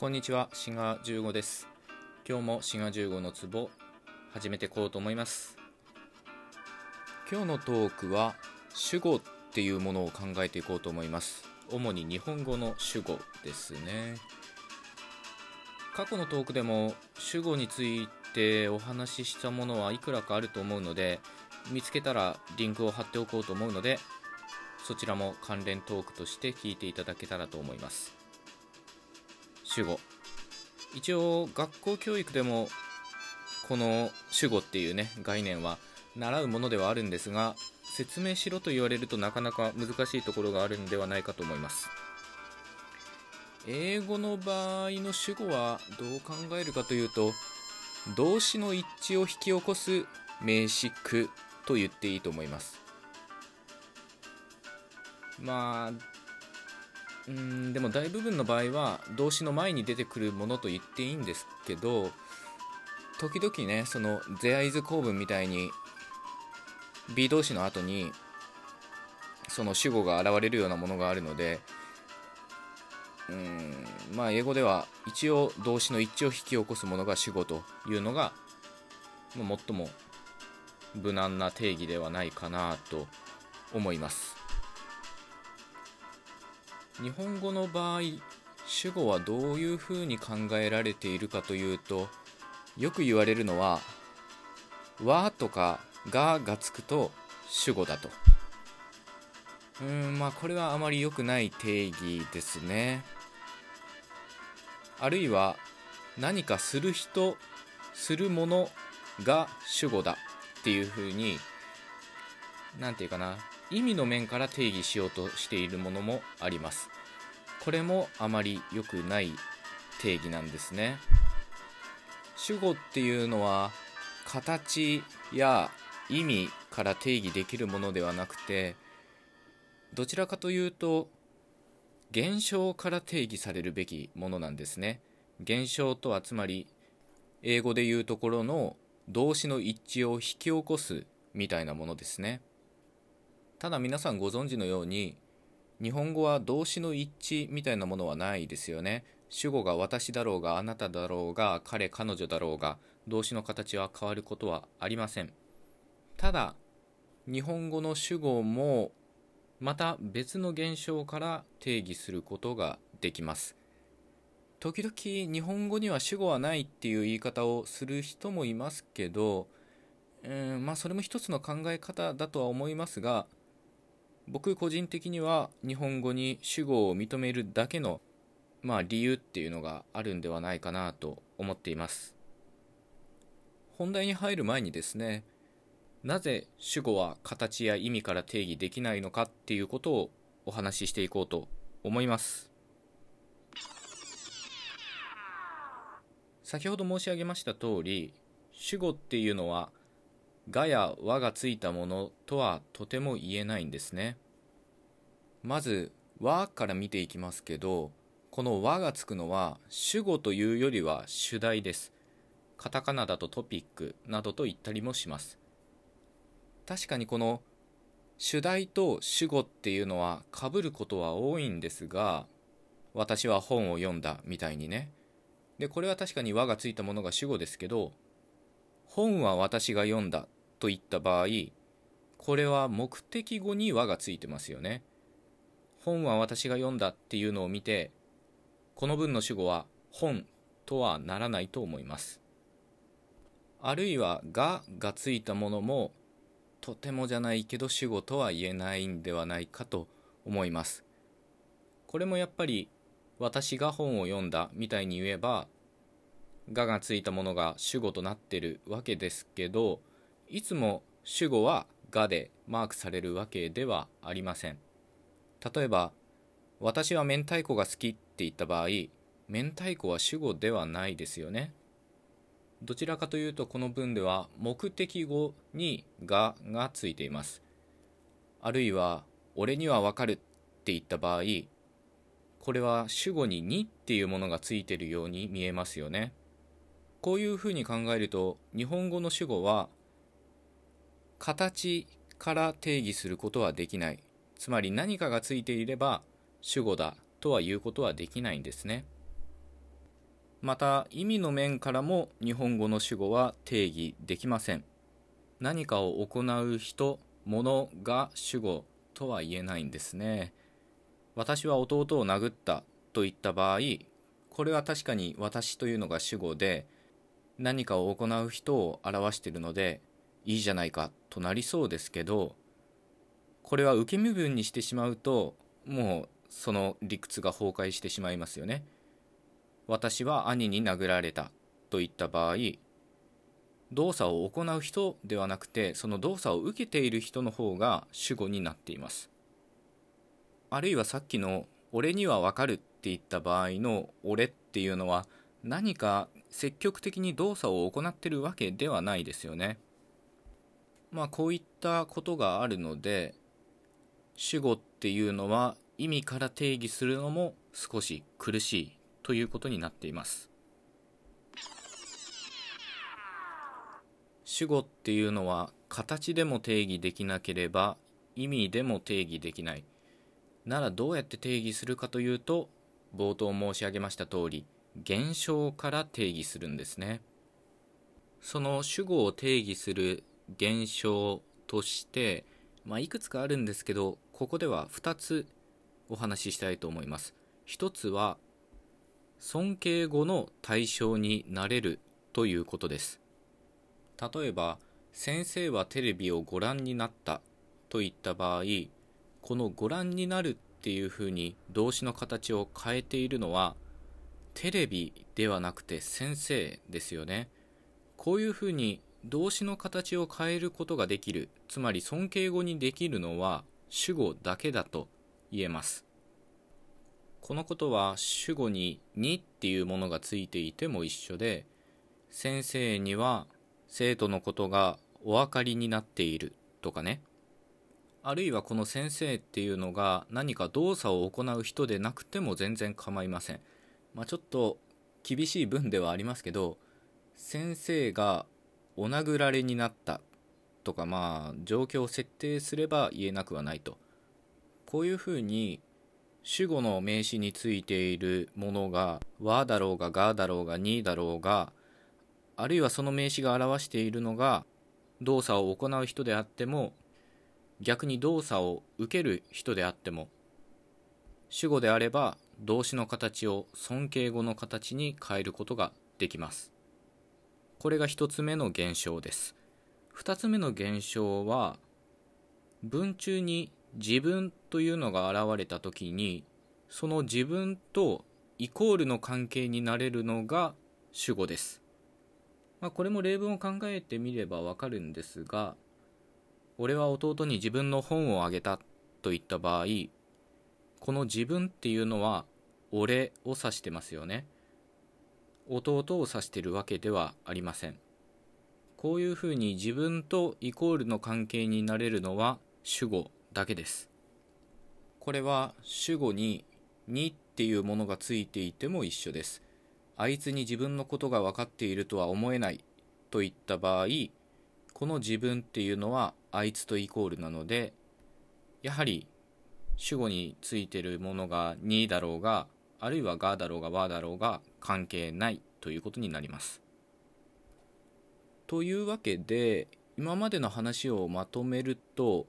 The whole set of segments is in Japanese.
こんにちは、シガ15です。今日もシガ15のツボ始めてこうと思います。今日のトークは主語っていうものを考えていこうと思います。主に日本語の主語ですね。過去のトークでも主語についてお話ししたものはいくらかあると思うので、見つけたらリンクを貼っておこうと思うので、そちらも関連トークとして聞いていただけたらと思います。主語一応学校教育でもこの主語っていうね概念は習うものではあるんですが説明しろと言われるとなかなか難しいところがあるんではないかと思います。英語の場合の主語はどう考えるかというと動詞の一致を引き起こす名詞句と言っていいと思います。まあうんでも大部分の場合は動詞の前に出てくるものと言っていいんですけど時々ねその「ゼアイズ構文」みたいに B 動詞の後にその主語が現れるようなものがあるのでうんまあ英語では一応動詞の一致を引き起こすものが主語というのが、最も無難な定義ではないかなと思います。日本語の場合主語はどういうふうに考えられているかというとよく言われるのは「わ」とか「が」がつくと主語だと。うんまあこれはあまり良くない定義ですね。あるいは何かする人するものが主語だっていうふうに何て言うかな。意味の面から定義しようとしているものもあります。これもあまり良くない定義なんですね。主語っていうのは形や意味から定義できるものではなくてどちらかというと現象から定義されるべきものなんですね。現象とはつまり英語で言うところの動詞の一致を引き起こすみたいなものですね。ただ皆さんご存知のように日本語は動詞の一致みたいなものはないですよね。主語が私だろうがあなただろうが彼彼女だろうが動詞の形は変わることはありません。ただ日本語の主語もまた別の現象から定義することができます。時々日本語には主語はないっていう言い方をする人もいますけどうんまあそれも一つの考え方だとは思いますが僕個人的には日本語に主語を認めるだけのまあ理由っていうのがあるんではないかなと思っています。本題に入る前にですねなぜ主語は形や意味から定義できないのかっていうことをお話ししていこうと思います。先ほど申し上げました通り主語っていうのはがや和がついたものとはとても言えないんですね。まず和から見ていきますけどこの和がつくのは主語というよりは主題です。カタカナだとトピックなどと言ったりもします。確かにこの主題と主語っていうのはかぶることは多いんですが私は本を読んだみたいにねでこれは確かに和がついたものが主語ですけど本は私が読んだといった場合これは目的語に和がついてますよね。本は私が読んだっていうのを見てこの文の主語は本とはならないと思います。あるいはががついたものもとてもじゃないけど主語とは言えないんではないかと思います。これもやっぱり私が本を読んだみたいに言えばががついたものが主語となってるわけですけどいつも主語はがでマークされるわけではありません。例えば私は明太子が好きって言った場合明太子は主語ではないですよね。どちらかというとこの文では目的語に「が」がついています。あるいは「俺にはわかる」って言った場合これは主語に「に」っていうものがついているように見えますよね。こういうふうに考えると日本語の主語は形から定義することはできない。つまり何かがついていれば主語だとは言うことはできないんですね。また意味の面からも日本語の主語は定義できません。何かを行う人物が主語とは言えないんですね。私は弟を殴ったといった場合これは確かに私というのが主語で何かを行う人を表しているのでいいじゃないかとなりそうですけどこれは受け身分にしてしまうともうその理屈が崩壊してしまいますよね。私は兄に殴られたといった場合動作を行う人ではなくてその動作を受けている人の方が主語になっています。あるいはさっきの「俺にはわかる」って言った場合の「俺」っていうのは何か積極的に動作を行ってるわけではないですよね。まあこういったことがあるので主語っていうのは意味から定義するのも少し苦しいということになっています。主語っていうのは形でも定義できなければ意味でも定義できない。ならどうやって定義するかというと冒頭申し上げました通り現象から定義するんですね。その主語を定義する現象としてまあ、いくつかあるんですけどここでは2つお話ししたいと思います。1つは尊敬語の対象になれるということです。例えば先生はテレビをご覧になったといった場合このご覧になるっていうふうに動詞の形を変えているのはテレビではなくて先生ですよね。こういうふうに動詞の形を変えることができるつまり尊敬語にできるのは主語だけだと言えます。このことは主語に「に」っていうものがついていても一緒で先生には生徒のことがお分かりになっているとかね。あるいはこの先生っていうのが何か動作を行う人でなくても全然構いません。まあちょっと厳しい文ではありますけど先生がお殴られになった。とかまあ状況を設定すれば言えなくはないと。こういうふうに主語の名詞についているものが「は」だろうが「が」だろうが「に」だろうがあるいはその名詞が表しているのが動作を行う人であっても逆に動作を受ける人であっても主語であれば動詞の形を尊敬語の形に変えることができます。これが1つ目の現象です。2つ目の現象は文中に自分というのが現れた時にその自分とイコールの関係になれるのが主語です、まあ、これも例文を考えてみればわかるんですが俺は弟に自分の本をあげたといった場合この自分っていうのは俺を指してますよね。弟を指しているわけではありません。こういうふうに自分とイコールの関係になれるのは主語だけです。これは主語に「に」っていうものがついていても一緒です。あいつに自分のことが分かっているとは思えないといった場合この自分っていうのはあいつとイコールなのでやはり主語についてるものが「に」だろうがあるいはがだろうがわだろうが関係ないということになります。というわけで今までの話をまとめると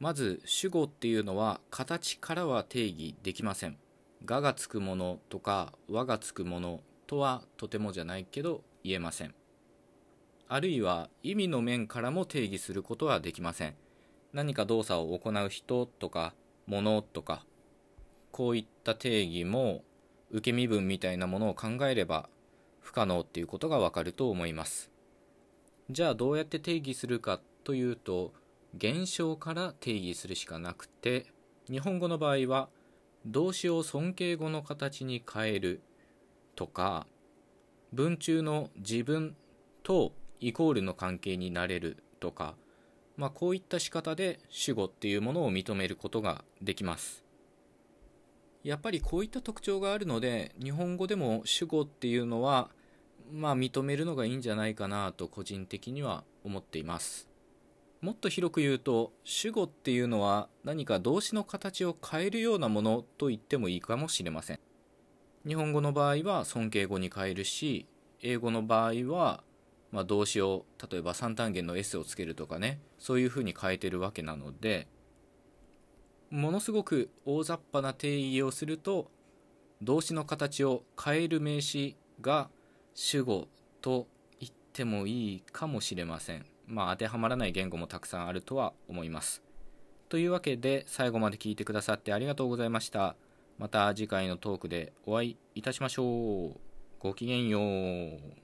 まず主語っていうのは形からは定義できません。ががつくものとか和がつくものとはとてもじゃないけど言えません。あるいは意味の面からも定義することはできません。何か動作を行う人とか物とかこういった定義も受け身分みたいなものを考えれば不可能っていうことがわかると思います。じゃあどうやって定義するかというと現象から定義するしかなくて日本語の場合は動詞を尊敬語の形に変えるとか文中の自分とイコールの関係になれるとか、まあ、こういった仕方で主語っていうものを認めることができます。やっぱりこういった特徴があるので日本語でも主語っていうのはまあ認めるのがいいんじゃないかなと個人的には思っています。もっと広く言うと主語っていうのは何か動詞の形を変えるようなものと言ってもいいかもしれません。日本語の場合は尊敬語に変えるし英語の場合は、まあ、動詞を例えば三単元の S をつけるとかねそういうふうに変えてるわけなのでものすごく大雑把な定義をすると動詞の形を変える名詞が主語と言ってもいいかもしれません。まあ当てはまらない言語もたくさんあるとは思います。というわけで最後まで聞いてくださってありがとうございました。また次回のトークでお会いいたしましょう。ごきげんよう。